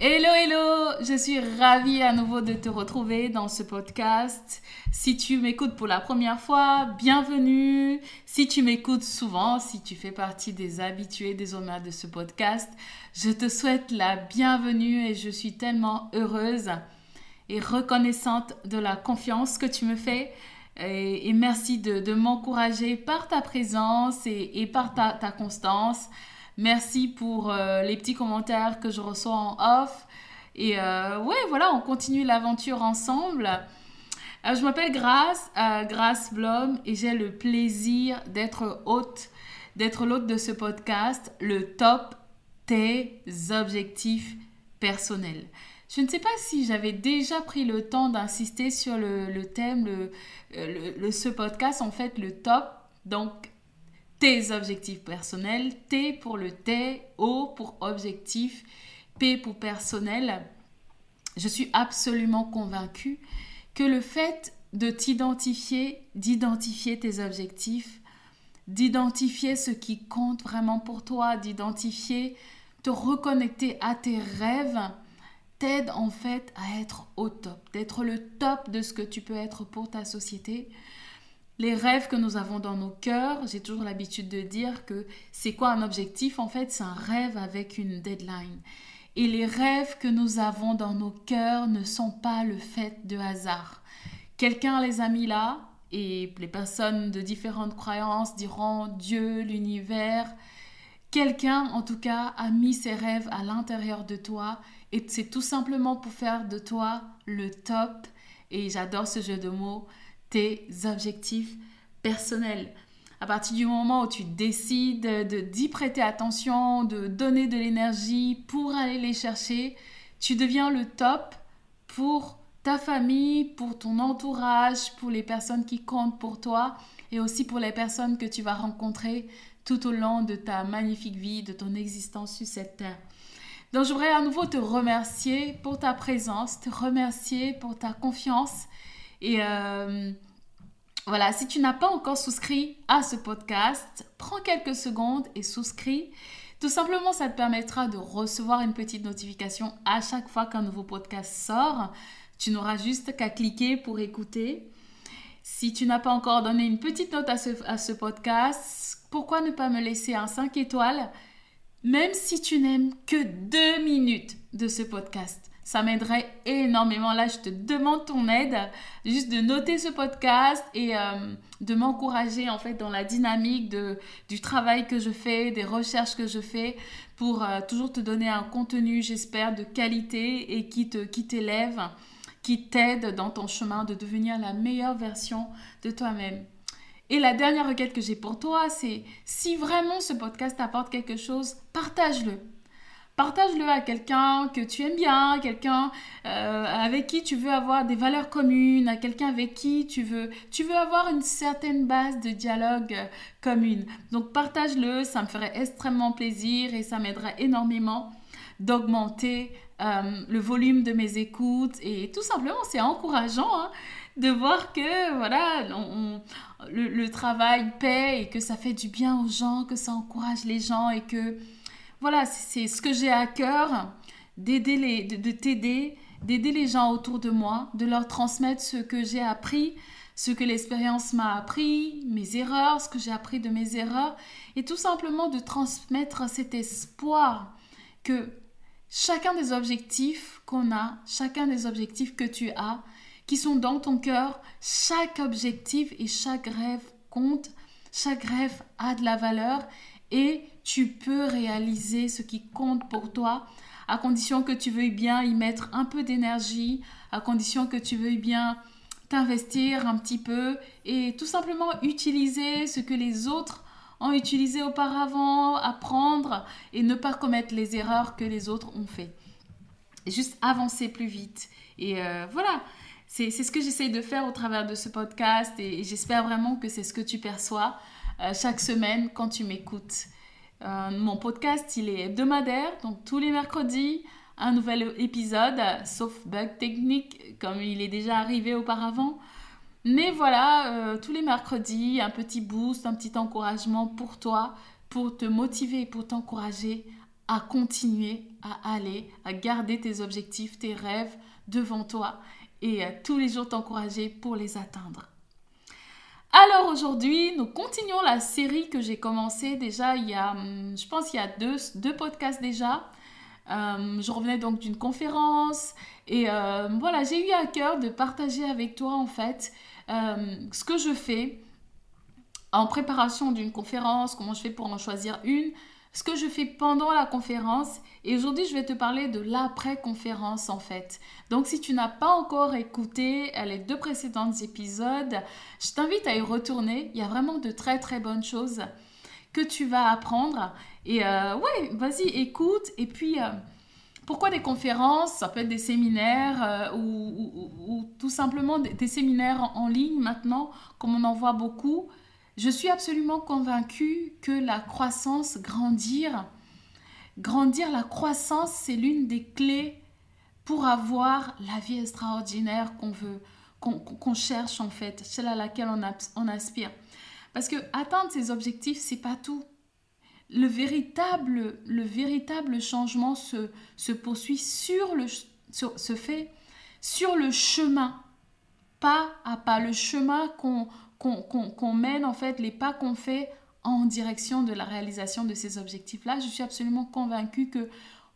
Hello, hello, je suis ravie à nouveau de te retrouver dans ce podcast. Si tu m'écoutes pour la première fois, bienvenue. Si tu m'écoutes souvent, si tu fais partie des habitués désormais de ce podcast, je te souhaite la bienvenue et je suis tellement heureuse et reconnaissante de la confiance que tu me fais. Et, merci de, m'encourager par ta présence et, par ta constance. Merci pour euh, les petits commentaires que je reçois en off. Et euh, ouais, voilà, on continue l'aventure ensemble. Euh, je m'appelle Grace, Grace Blom, et j'ai le plaisir d'être hôte, d'être l'hôte de ce podcast, le top tes objectifs personnels. Je ne sais pas si j'avais déjà pris le temps d'insister sur le, thème, le, ce podcast, en fait, le top. Donc, tes objectifs personnels, T pour le T, O pour objectif, P pour personnel. Je suis absolument convaincue que le fait de t'identifier, d'identifier tes objectifs, d'identifier ce qui compte vraiment pour toi, d'identifier, te reconnecter à tes rêves, t'aide en fait à être au top, d'être le top de ce que tu peux être pour ta société, les rêves que nous avons dans nos cœurs, j'ai toujours l'habitude de dire que c'est quoi un objectif En fait, c'est un rêve avec une deadline. Et les rêves que nous avons dans nos cœurs ne sont pas le fait de hasard. Quelqu'un les a mis là, et les personnes de différentes croyances diront Dieu, l'univers. Quelqu'un, en tout cas, a mis ses rêves à l'intérieur de toi, et c'est tout simplement pour faire de toi le top. Et j'adore ce jeu de mots tes objectifs personnels. À partir du moment où tu décides d'y prêter attention, de donner de l'énergie pour aller les chercher, tu deviens le top pour ta famille, pour ton entourage, pour les personnes qui comptent pour toi et aussi pour les personnes que tu vas rencontrer tout au long de ta magnifique vie, de ton existence sur cette terre. Donc, je voudrais à nouveau te remercier pour ta présence, te remercier pour ta confiance et euh, voilà, si tu n'as pas encore souscrit à ce podcast, prends quelques secondes et souscris. Tout simplement, ça te permettra de recevoir une petite notification à chaque fois qu'un nouveau podcast sort. Tu n'auras juste qu'à cliquer pour écouter. Si tu n'as pas encore donné une petite note à ce, à ce podcast, pourquoi ne pas me laisser un 5 étoiles, même si tu n'aimes que deux minutes de ce podcast? Ça m'aiderait énormément. Là, je te demande ton aide, juste de noter ce podcast et euh, de m'encourager en fait dans la dynamique de, du travail que je fais, des recherches que je fais pour euh, toujours te donner un contenu, j'espère, de qualité et qui te qui t'élève, qui t'aide dans ton chemin de devenir la meilleure version de toi-même. Et la dernière requête que j'ai pour toi, c'est si vraiment ce podcast t'apporte quelque chose, partage-le Partage-le à quelqu'un que tu aimes bien, quelqu'un euh, avec qui tu veux avoir des valeurs communes, à quelqu'un avec qui tu veux, tu veux avoir une certaine base de dialogue euh, commune. Donc partage-le, ça me ferait extrêmement plaisir et ça m'aiderait énormément d'augmenter euh, le volume de mes écoutes et tout simplement c'est encourageant hein, de voir que voilà le, le travail paie et que ça fait du bien aux gens, que ça encourage les gens et que voilà, c'est ce que j'ai à cœur, d'aider les, de, t'aider, d'aider les gens autour de moi, de leur transmettre ce que j'ai appris, ce que l'expérience m'a appris, mes erreurs, ce que j'ai appris de mes erreurs, et tout simplement de transmettre cet espoir que chacun des objectifs qu'on a, chacun des objectifs que tu as, qui sont dans ton cœur. Chaque objectif et chaque rêve compte. Chaque rêve a de la valeur et tu peux réaliser ce qui compte pour toi à condition que tu veuilles bien y mettre un peu d'énergie, à condition que tu veuilles bien t'investir un petit peu et tout simplement utiliser ce que les autres ont utilisé auparavant, apprendre et ne pas commettre les erreurs que les autres ont fait. juste avancer plus vite. Et euh, voilà, c'est ce que j'essaye de faire au travers de ce podcast et, j'espère vraiment que c'est ce que tu perçois euh, chaque semaine quand tu m'écoutes. Euh, mon podcast, il est hebdomadaire, donc tous les mercredis, un nouvel épisode, sauf bug technique comme il est déjà arrivé auparavant. Mais voilà, euh, tous les mercredis, un petit boost, un petit encouragement pour toi, pour te motiver, pour t'encourager à continuer à aller, à garder tes objectifs, tes rêves devant toi et tous les jours t'encourager pour les atteindre. Alors aujourd'hui, nous continuons la série que j'ai commencée déjà il y a, hum, je pense, il y a deux, podcasts déjà. Euh, je revenais donc d'une conférence et euh, voilà, j'ai eu à cœur de partager avec toi en fait ce que je fais en préparation d'une conférence, comment je fais pour en choisir une, ce que je fais pendant la conférence. Et aujourd'hui, je vais te parler de l'après-conférence en fait. Donc, si tu n'as pas encore écouté les deux précédents épisodes, je t'invite à y retourner. Il y a vraiment de très très bonnes choses que tu vas apprendre. Et euh, ouais, vas-y, écoute. Et puis, euh, pourquoi des conférences? Ça peut être des séminaires euh, ou, tout simplement des, séminaires en, ligne maintenant, comme on en voit beaucoup. Je suis absolument convaincue que la croissance, grandir, grandir, la croissance, c'est l'une des clés pour avoir la vie extraordinaire qu'on veut, qu'on cherche en fait, celle à laquelle on, aspire. Parce que atteindre ses objectifs, c'est pas tout. Le véritable, le véritable changement se, se poursuit sur le, se fait sur le chemin, pas à pas, le chemin qu'on qu'on mène, en fait, les pas qu'on fait en direction de la réalisation de ces objectifs-là. Je suis absolument convaincue que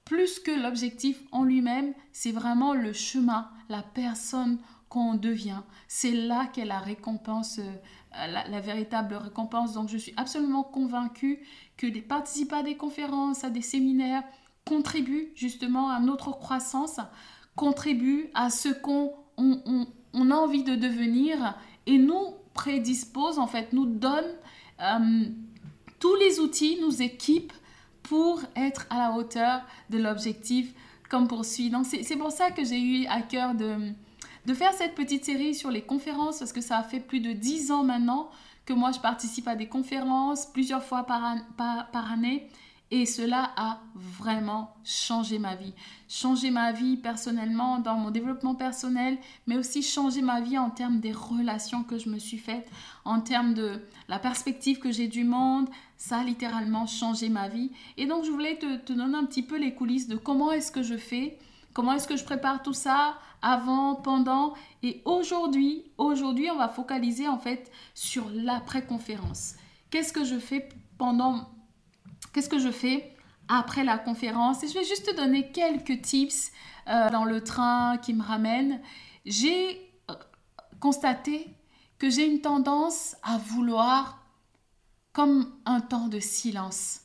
plus que l'objectif en lui-même, c'est vraiment le chemin, la personne qu'on devient. C'est là qu'est la récompense, euh, la, véritable récompense. Donc je suis absolument convaincue que les participants à des conférences, à des séminaires, contribuent justement à notre croissance, contribuent à ce qu'on on, a envie de devenir et nous prédispose, en fait, nous donne euh, tous les outils, nous équipe pour être à la hauteur de l'objectif comme poursuit. Donc c'est pour ça que j'ai eu à cœur de, de faire cette petite série sur les conférences, parce que ça fait plus de dix ans maintenant que moi je participe à des conférences plusieurs fois par, par, par année. Et cela a vraiment changé ma vie. Changé ma vie personnellement, dans mon développement personnel, mais aussi changé ma vie en termes des relations que je me suis faites, en termes de la perspective que j'ai du monde. Ça a littéralement changé ma vie. Et donc, je voulais te, donner un petit peu les coulisses de comment est-ce que je fais, comment est-ce que je prépare tout ça avant, pendant. Et aujourd'hui, aujourd'hui, on va focaliser en fait sur l'après-conférence. Qu'est-ce que je fais pendant Qu'est-ce que je fais après la conférence? Je vais juste te donner quelques tips euh, dans le train qui me ramène. J'ai euh, constaté que j'ai une tendance à vouloir comme un temps de silence.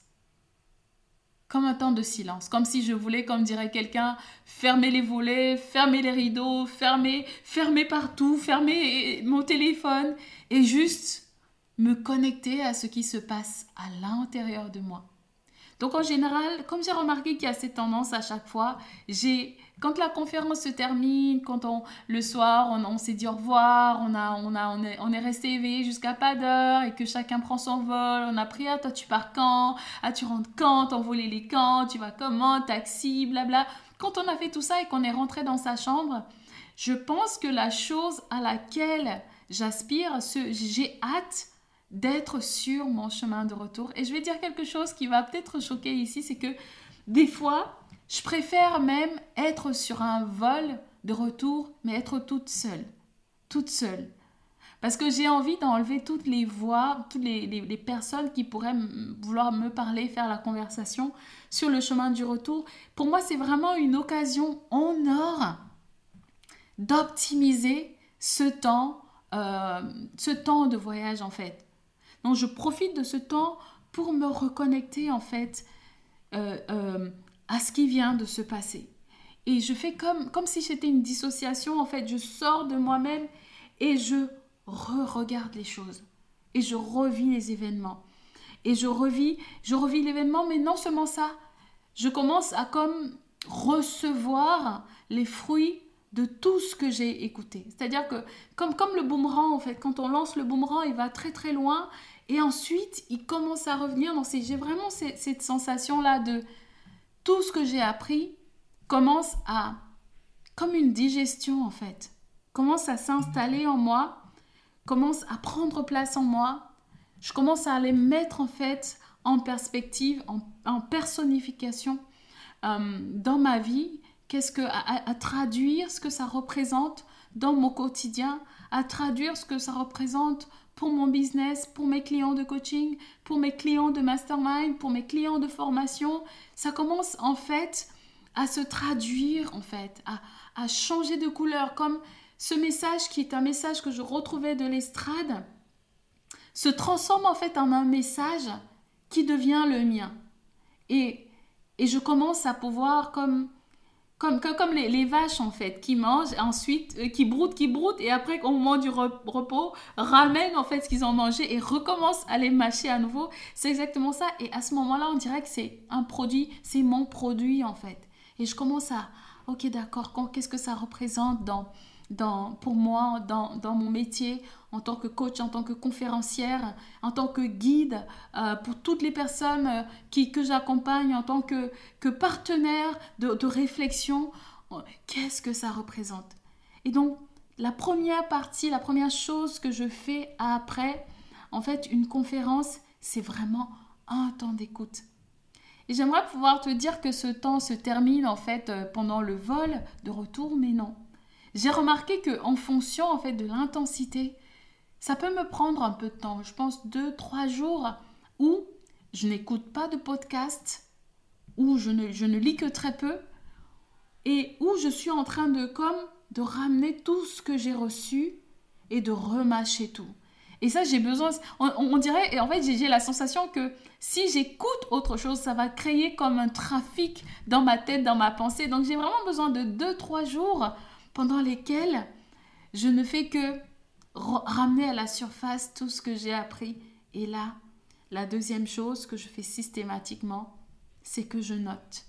Comme un temps de silence. Comme si je voulais, comme dirait quelqu'un, fermer les volets, fermer les rideaux, fermer, fermer partout, fermer mon téléphone et juste me connecter à ce qui se passe à l'intérieur de moi. Donc en général, comme j'ai remarqué qu'il y a cette tendance à chaque fois, j'ai quand la conférence se termine, quand on le soir on, s'est dit au revoir, on a on a on est, resté éveillé jusqu'à pas d'heure et que chacun prend son vol, on a pris ah toi tu pars quand, ah tu rentres quand, t'envoler les quand, tu vas comment, taxi, blabla. Quand on a fait tout ça et qu'on est rentré dans sa chambre, je pense que la chose à laquelle j'aspire, j'ai hâte d'être sur mon chemin de retour. Et je vais dire quelque chose qui va peut-être choquer ici, c'est que des fois, je préfère même être sur un vol de retour, mais être toute seule. Toute seule. Parce que j'ai envie d'enlever toutes les voix, toutes les, les personnes qui pourraient vouloir me parler, faire la conversation sur le chemin du retour. Pour moi, c'est vraiment une occasion en or d'optimiser ce temps, euh, ce temps de voyage en fait. Donc je profite de ce temps pour me reconnecter en fait euh, euh, à ce qui vient de se passer. Et je fais comme, comme si c'était une dissociation en fait. Je sors de moi-même et je re-regarde les choses. Et je revis les événements. Et je revis, je revis l'événement, mais non seulement ça, je commence à comme recevoir les fruits de tout ce que j'ai écouté. C'est-à-dire que comme, comme le boomerang, en fait, quand on lance le boomerang, il va très très loin et ensuite il commence à revenir. Donc j'ai vraiment cette, sensation-là de tout ce que j'ai appris commence à, comme une digestion en fait, commence à s'installer en moi, commence à prendre place en moi. Je commence à les mettre en fait en perspective, en, personnification euh, dans ma vie qu'est-ce que à, traduire ce que ça représente dans mon quotidien, à traduire ce que ça représente pour mon business, pour mes clients de coaching, pour mes clients de mastermind, pour mes clients de formation. Ça commence en fait à se traduire en fait, à, à changer de couleur, comme ce message qui est un message que je retrouvais de l'estrade, se transforme en fait en un message qui devient le mien. Et, et je commence à pouvoir comme comme, comme, les, vaches en fait, qui mangent, ensuite euh, qui broutent, qui broutent, et après au moment du repos, ramènent en fait ce qu'ils ont mangé et recommencent à les mâcher à nouveau. C'est exactement ça. Et à ce moment-là, on dirait que c'est un produit, c'est mon produit en fait. Et je commence à, ok d'accord, qu'est-ce que ça représente dans, pour moi dans, mon métier en tant que coach, en tant que conférencière, en tant que guide euh, pour toutes les personnes euh, qui, que j'accompagne, en tant que, partenaire de, réflexion. Qu'est-ce que ça représente? Et donc, la première partie, la première chose que je fais après, en fait, une conférence, c'est vraiment un temps d'écoute. Et j'aimerais pouvoir te dire que ce temps se termine en fait euh, pendant le vol de retour, mais non j'ai remarqué que en fonction en fait de l'intensité, ça peut me prendre un peu de temps. Je pense deux, trois jours où je n'écoute pas de podcast, où je ne, je ne lis que très peu, et où je suis en train de comme de ramener tout ce que j'ai reçu et de remâcher tout. Et ça, j'ai besoin, on, dirait, et en fait, j'ai la sensation que si j'écoute autre chose, ça va créer comme un trafic dans ma tête, dans ma pensée. Donc, j'ai vraiment besoin de deux, trois jours pendant lesquelles je ne fais que ramener à la surface tout ce que j'ai appris. Et là, la deuxième chose que je fais systématiquement, c'est que je note.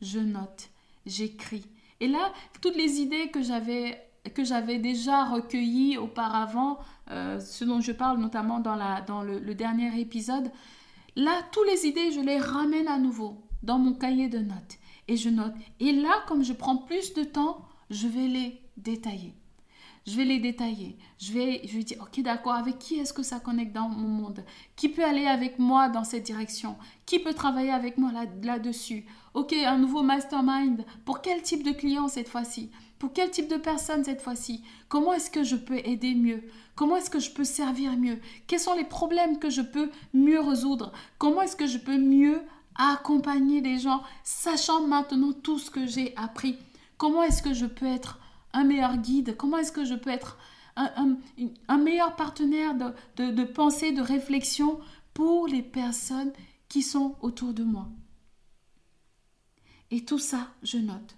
Je note, j'écris. Et là, toutes les idées que j'avais que j'avais déjà recueillies auparavant, euh, ce dont je parle notamment dans, la, dans le, le dernier épisode, là, toutes les idées, je les ramène à nouveau dans mon cahier de notes. Et je note. Et là, comme je prends plus de temps, je vais les détailler. Je vais les détailler. Je vais, je dire, ok, d'accord, avec qui est-ce que ça connecte dans mon monde? Qui peut aller avec moi dans cette direction? Qui peut travailler avec moi là-dessus? Ok, un nouveau mastermind. Pour quel type de client cette fois-ci? Pour quel type de personne cette fois-ci? Comment est-ce que je peux aider mieux? Comment est-ce que je peux servir mieux? Quels sont les problèmes que je peux mieux résoudre? Comment est-ce que je peux mieux accompagner les gens, sachant maintenant tout ce que j'ai appris? Comment est-ce que je peux être un meilleur guide? Comment est-ce que je peux être un, meilleur partenaire de, de pensée, de réflexion pour les personnes qui sont autour de moi? Et tout ça, je note.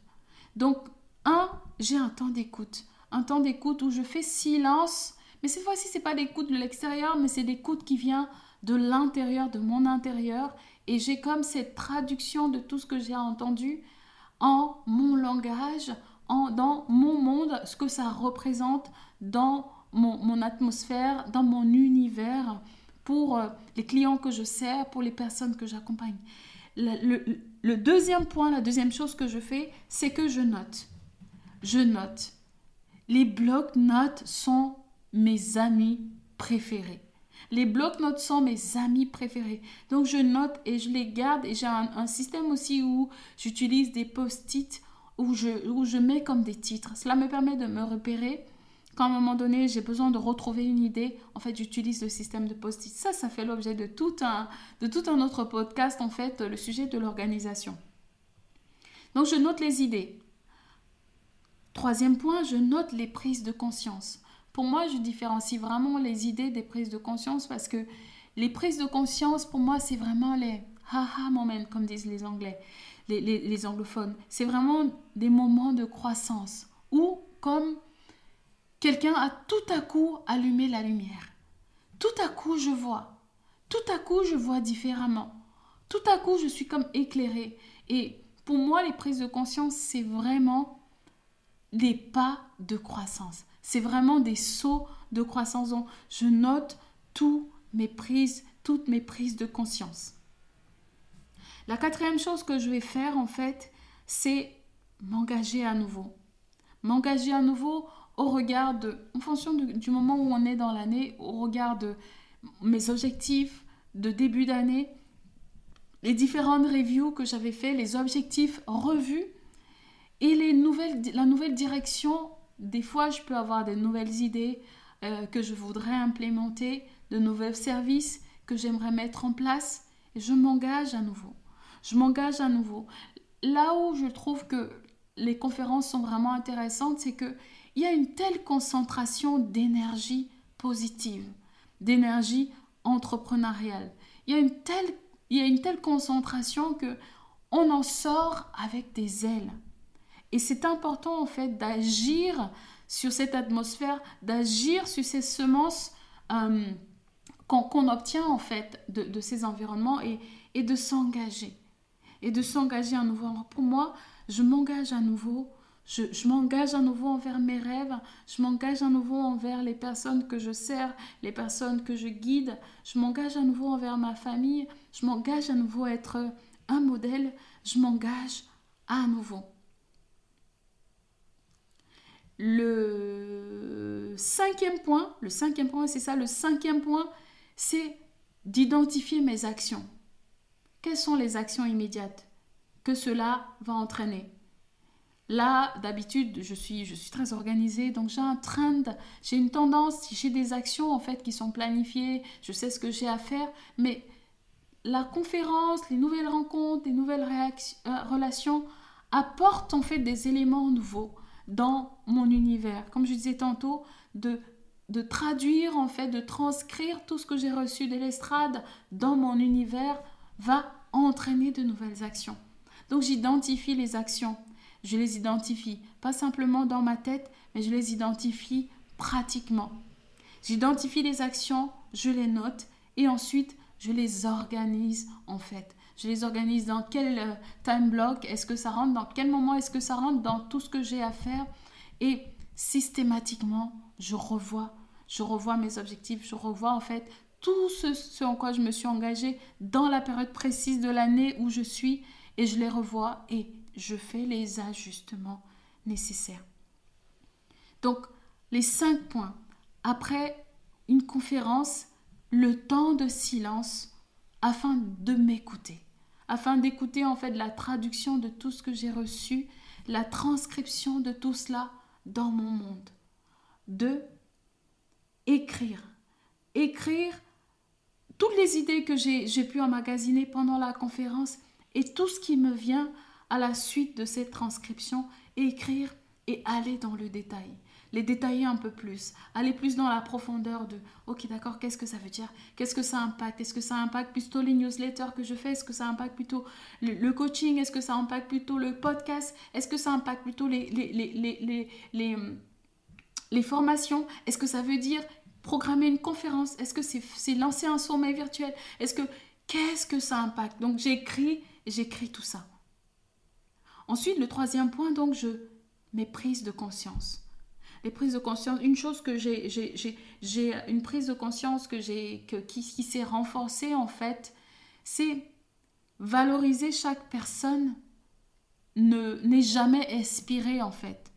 Donc, un, j'ai un temps d'écoute. Un temps d'écoute où je fais silence. Mais cette fois-ci, ce n'est pas d'écoute de l'extérieur, mais c'est d'écoute qui vient de l'intérieur, de mon intérieur. Et j'ai comme cette traduction de tout ce que j'ai entendu mon langage, en, dans mon monde, ce que ça représente dans mon, atmosphère, dans mon univers, pour euh, les clients que je sers, pour les personnes que j'accompagne. Le, le deuxième point, la deuxième chose que je fais, c'est que je note. Je note. Les blocs-notes sont mes amis préférés. Les blocs-notes sont mes amis préférés. Donc je note et je les garde et j'ai un, système aussi où j'utilise des post-it où je, où je mets comme des titres. Cela me permet de me repérer. Quand à un moment donné, j'ai besoin de retrouver une idée, en fait, j'utilise le système de post-it. Ça, ça fait l'objet de, de tout un autre podcast, en fait, le sujet de l'organisation. Donc, je note les idées. Troisième point, je note les prises de conscience. Pour moi, je différencie vraiment les idées des prises de conscience parce que les prises de conscience, pour moi, c'est vraiment les ha-ha moments, comme disent les Anglais, les, anglophones. C'est vraiment des moments de croissance où, comme quelqu'un a tout à coup allumé la lumière, tout à coup, je vois. Tout à coup, je vois différemment. Tout à coup, je suis comme éclairée. Et pour moi, les prises de conscience, c'est vraiment des pas de croissance. C'est vraiment des sauts de croissance. Je note toutes mes prises, toutes mes prises de conscience. La quatrième chose que je vais faire, en fait, c'est m'engager à nouveau. M'engager à nouveau au regard de, en fonction du moment où on est dans l'année, au regard de mes objectifs de début d'année, les différentes reviews que j'avais fait, les objectifs revus et la nouvelle direction. Des fois, je peux avoir de nouvelles idées euh, que je voudrais implémenter, de nouveaux services que j'aimerais mettre en place. Et je m'engage à nouveau. Je m'engage à nouveau. Là où je trouve que les conférences sont vraiment intéressantes, c'est que il y a une telle concentration d'énergie positive, d'énergie entrepreneuriale. Il y a une telle, il y a une telle concentration que on en sort avec des ailes. Et c'est important en fait d'agir sur cette atmosphère, d'agir sur ces semences euh, qu'on obtient en fait de, ces environnements et, de s'engager. Et de s'engager à nouveau. pour moi, je m'engage à nouveau je, m'engage à nouveau envers mes rêves, je m'engage à nouveau envers les personnes que je sers, les personnes que je guide, je m'engage à nouveau envers ma famille, je m'engage à nouveau à être un modèle, je m'engage à nouveau. Le cinquième point, le cinquième point, c'est ça, le cinquième point, c'est d'identifier mes actions. Quelles sont les actions immédiates que cela va entraîner? Là, d'habitude, je suis, je suis très organisée, donc j'ai un trend, j'ai une tendance, j'ai des actions en fait qui sont planifiées, je sais ce que j'ai à faire, mais la conférence, les nouvelles rencontres, les nouvelles euh, relations apportent en fait des éléments nouveaux dans mon univers. Comme je disais tantôt, de, de traduire en fait, de transcrire tout ce que j'ai reçu de l'estrade dans mon univers va entraîner de nouvelles actions. Donc j'identifie les actions je les identifie, pas simplement dans ma tête, mais je les identifie pratiquement. J'identifie les actions, je les note et ensuite je les organise en fait. Je les organise dans quel euh, time block est-ce que ça rentre, dans quel moment est-ce que ça rentre, dans tout ce que j'ai à faire et systématiquement je revois, je revois mes objectifs, je revois en fait tout ce, ce en quoi je me suis engagée dans la période précise de l'année où je suis et je les revois et je fais les ajustements nécessaires. Donc, les cinq points. Après une conférence, le temps de silence afin de m'écouter, afin d'écouter en fait la traduction de tout ce que j'ai reçu, la transcription de tout cela dans mon monde. Deux, écrire. Écrire toutes les idées que j'ai pu emmagasiner pendant la conférence et tout ce qui me vient à la suite de cette transcription, écrire et aller dans le détail. Les détailler un peu plus, aller plus dans la profondeur de OK, d'accord, qu'est-ce que ça veut dire? Qu'est-ce que ça impacte? Est-ce que ça impacte plutôt les newsletters que je fais? Est-ce que ça impacte plutôt le, coaching? Est-ce que ça impacte plutôt le podcast? Est-ce que ça impacte plutôt les, les, les, les, les formations? Est-ce que ça veut dire programmer une conférence? Est-ce que c'est lancer un sommet virtuel? Est-ce que qu'est-ce que ça impacte? Donc j'écris, j'écris tout ça. Ensuite, le troisième point, donc, je, mes prises de conscience. Les prises de conscience, une chose que j'ai, j'ai, une prise de conscience que j'ai, que, qui, s'est renforcée en fait, c'est valoriser chaque personne ne, n'est jamais expiré en fait.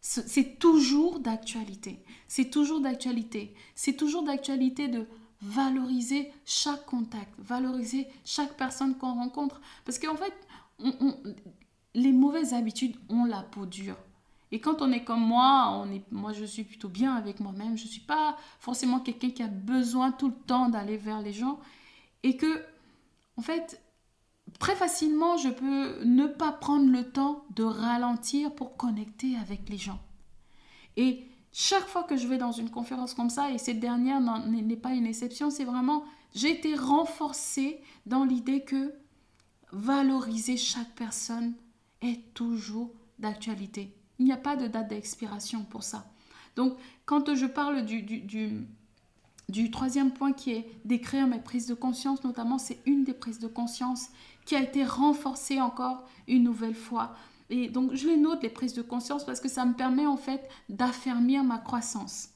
C'est toujours d'actualité. C'est toujours d'actualité. C'est toujours d'actualité de valoriser chaque contact, valoriser chaque personne qu'on rencontre. Parce qu'en fait, on, les mauvaises habitudes ont la peau dure. Et quand on est comme moi, moi je suis plutôt bien avec moi-même. Je ne suis pas forcément quelqu'un qui a besoin tout le temps d'aller vers les gens. Et que, en fait, très facilement, je peux ne pas prendre le temps de ralentir pour connecter avec les gens. Et chaque fois que je vais dans une conférence comme ça, et cette dernière n'est pas une exception, c'est vraiment, j'ai été renforcée dans l'idée que valoriser chaque personne est toujours d'actualité. Il n'y a pas de date d'expiration pour ça. Donc, quand je parle du, du, du, troisième point qui est d'écrire mes prises de conscience, notamment, c'est une des prises de conscience qui a été renforcée encore une nouvelle fois. Et donc, je les note, les prises de conscience, parce que ça me permet en fait d'affermir ma croissance.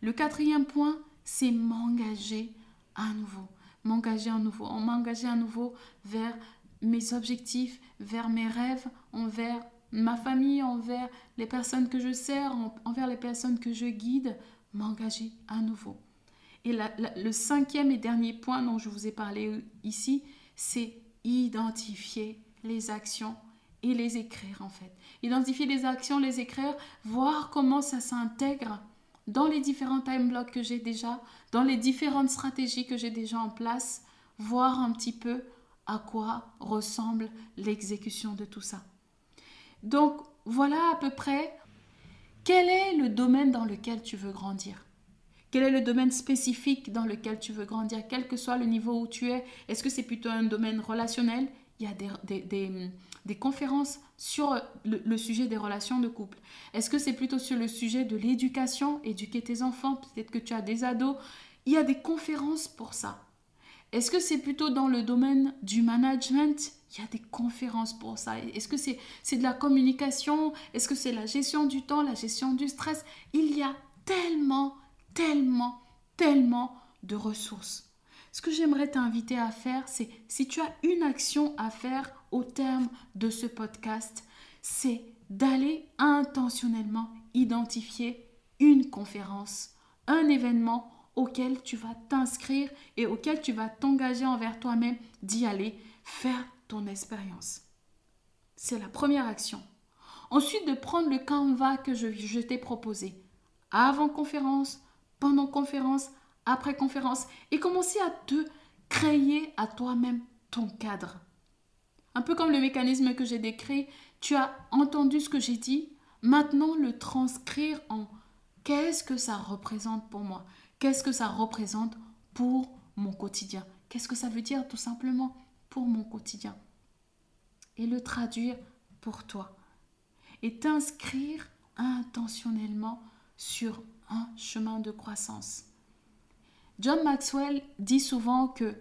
Le quatrième point, c'est m'engager à nouveau. M'engager à nouveau. M'engager à nouveau vers mes objectifs, vers mes rêves, envers ma famille, envers les personnes que je sers, envers les personnes que je guide, m'engager à nouveau. Et le cinquième et dernier point dont je vous ai parlé ici, c'est identifier les actions et les écrire en fait. Identifier les actions, les écrire, voir comment ça s'intègre dans les différents time blocks que j'ai déjà, dans les différentes stratégies que j'ai déjà en place, voir un petit peu à quoi ressemble l'exécution de tout ça. Donc voilà à peu près quel est le domaine dans lequel tu veux grandir? Quel est le domaine spécifique dans lequel tu veux grandir, quel que soit le niveau où tu es Est-ce que c'est plutôt un domaine relationnel? Il y a des, conférences sur le, sujet des relations de couple. Est-ce que c'est plutôt sur le sujet de l'éducation, éduquer tes enfants Peut-être que tu as des ados. Il y a des conférences pour ça. Est-ce que c'est plutôt dans le domaine du management? Il y a des conférences pour ça. Est-ce que c'est de la communication? Est-ce que c'est la gestion du temps, la gestion du stress? Il y a tellement, tellement, tellement de ressources. Ce que j'aimerais t'inviter à faire, c'est si tu as une action à faire au terme de ce podcast, c'est d'aller intentionnellement identifier une conférence, un événement auquel tu vas t'inscrire et auquel tu vas t'engager envers toi-même d'y aller faire ton expérience. C'est la première action. Ensuite, de prendre le canevas que je, je t'ai proposé. Avant conférence, pendant conférence, après conférence. Et commencer à te créer à toi-même ton cadre. Un peu comme le mécanisme que j'ai décrit, tu as entendu ce que j'ai dit. Maintenant, le transcrire en qu'est-ce que ça représente pour moi? Qu'est-ce que ça représente pour mon quotidien? Qu'est-ce que ça veut dire tout simplement? Pour mon quotidien Et le traduire pour toi. Et t'inscrire intentionnellement sur un chemin de croissance. John Maxwell dit souvent que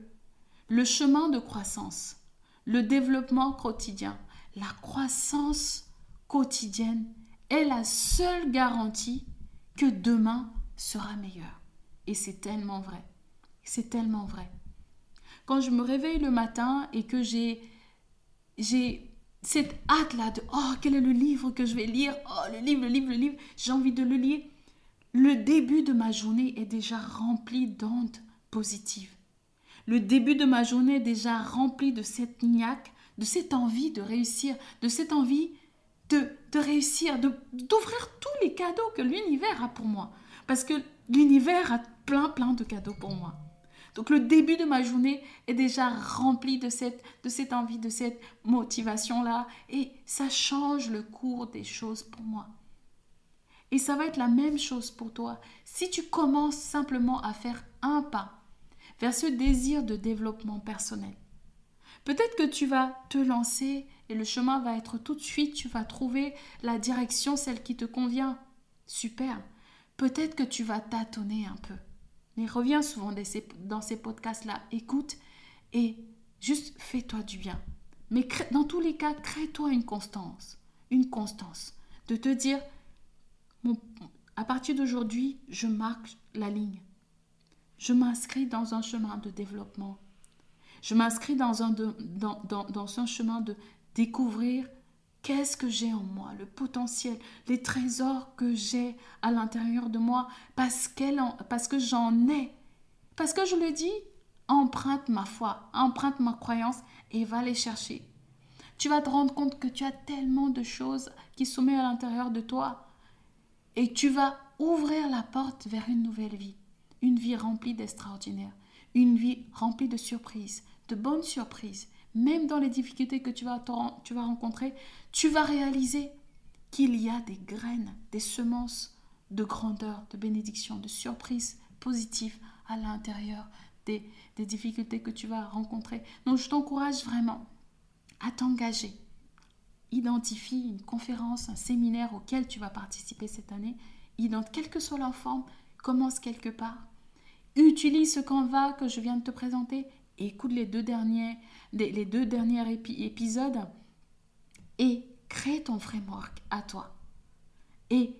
le chemin de croissance, le développement quotidien, la croissance quotidienne est la seule garantie que demain sera meilleur. Et c'est tellement vrai. C'est tellement vrai. Quand je me réveille le matin et que j'ai j'ai cette hâte-là de oh, quel est le livre que je vais lire? Oh, le livre, le livre, le livre, j'ai envie de le lire. Le début de ma journée est déjà rempli d'ondes positives. Le début de ma journée est déjà rempli de cette niaque, de cette envie de réussir, de cette envie de, de réussir, d'ouvrir tous les cadeaux que l'univers a pour moi. Parce que l'univers a plein, plein de cadeaux pour moi. Donc le début de ma journée est déjà rempli de cette, de cette envie, de cette motivation-là. Et ça change le cours des choses pour moi. Et ça va être la même chose pour toi. Si tu commences simplement à faire un pas vers ce désir de développement personnel, peut-être que tu vas te lancer et le chemin va être tout de suite, tu vas trouver la direction, celle qui te convient. Super. Peut-être que tu vas tâtonner un peu. Mais reviens souvent dans ces podcasts-là, écoute et juste fais-toi du bien. Mais dans tous les cas, crée-toi une constance. Une constance. De te dire, à partir d'aujourd'hui, je marque la ligne. Je m'inscris dans un chemin de développement. Je m'inscris dans un, dans, dans un chemin de découvrir Qu'est-ce que j'ai en moi? Le potentiel, les trésors que j'ai à l'intérieur de moi parce, que j'en ai. Parce que je le dis, emprunte ma foi, emprunte ma croyance et va les chercher. Tu vas te rendre compte que tu as tellement de choses qui sommeillent à l'intérieur de toi et tu vas ouvrir la porte vers une nouvelle vie, une vie remplie d'extraordinaire, une vie remplie de surprises, de bonnes surprises, même dans les difficultés que tu vas, rencontrer, tu vas réaliser qu'il y a des graines, des semences de grandeur, de bénédiction, de surprise positive à l'intérieur des, difficultés que tu vas rencontrer. Donc je t'encourage vraiment à t'engager. Identifie une conférence, un séminaire auquel tu vas participer cette année. Identifie, quelle que soit la forme, commence quelque part. Utilise ce Canva que je viens de te présenter. Écoute les deux derniers, épisodes et crée ton framework à toi. Et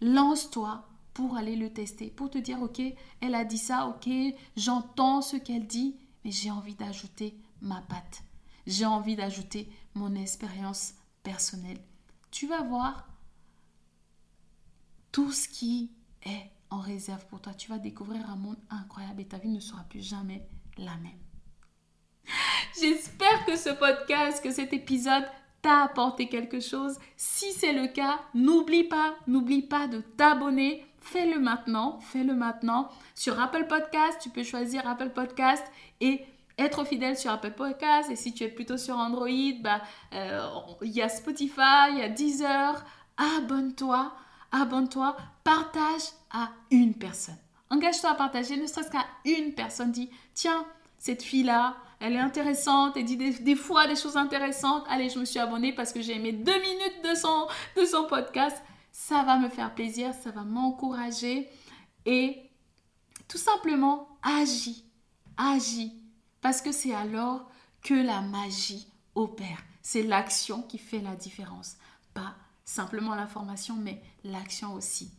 lance-toi pour aller le tester, pour te dire, ok, elle a dit ça, ok, j'entends ce qu'elle dit, mais j'ai envie d'ajouter ma patte. J'ai envie d'ajouter mon expérience personnelle. Tu vas voir tout ce qui est en réserve pour toi. Tu vas découvrir un monde incroyable et ta vie ne sera plus jamais la même. J'espère que ce podcast, que cet épisode t'a apporté quelque chose. Si c'est le cas, n'oublie pas, n'oublie pas de t'abonner. Fais-le maintenant, fais-le maintenant. Sur Apple Podcast, tu peux choisir Apple Podcast et être fidèle sur Apple Podcast. Et si tu es plutôt sur Android, bah, euh, il y a Spotify, il y a Deezer. Abonne-toi, abonne-toi, partage à une personne. Engage-toi à partager, ne serait-ce qu'à une personne. Dis, tiens, cette fille-là, elle est intéressante, elle dit des, fois des choses intéressantes. Allez, je me suis abonnée parce que j'ai aimé deux minutes de son, de son podcast. Ça va me faire plaisir, ça va m'encourager. Et tout simplement, agis, agis. Parce que c'est alors que la magie opère. C'est l'action qui fait la différence. Pas simplement l'information, mais l'action aussi.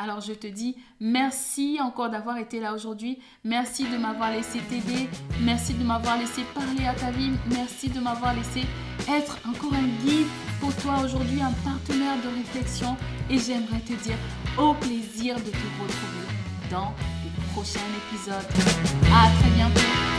Alors je te dis merci encore d'avoir été là aujourd'hui. Merci de m'avoir laissé t'aider. Merci de m'avoir laissé parler à ta vie. Merci de m'avoir laissé être encore un guide pour toi aujourd'hui, un partenaire de réflexion. Et j'aimerais te dire au plaisir de te retrouver dans les prochains épisodes. À très bientôt.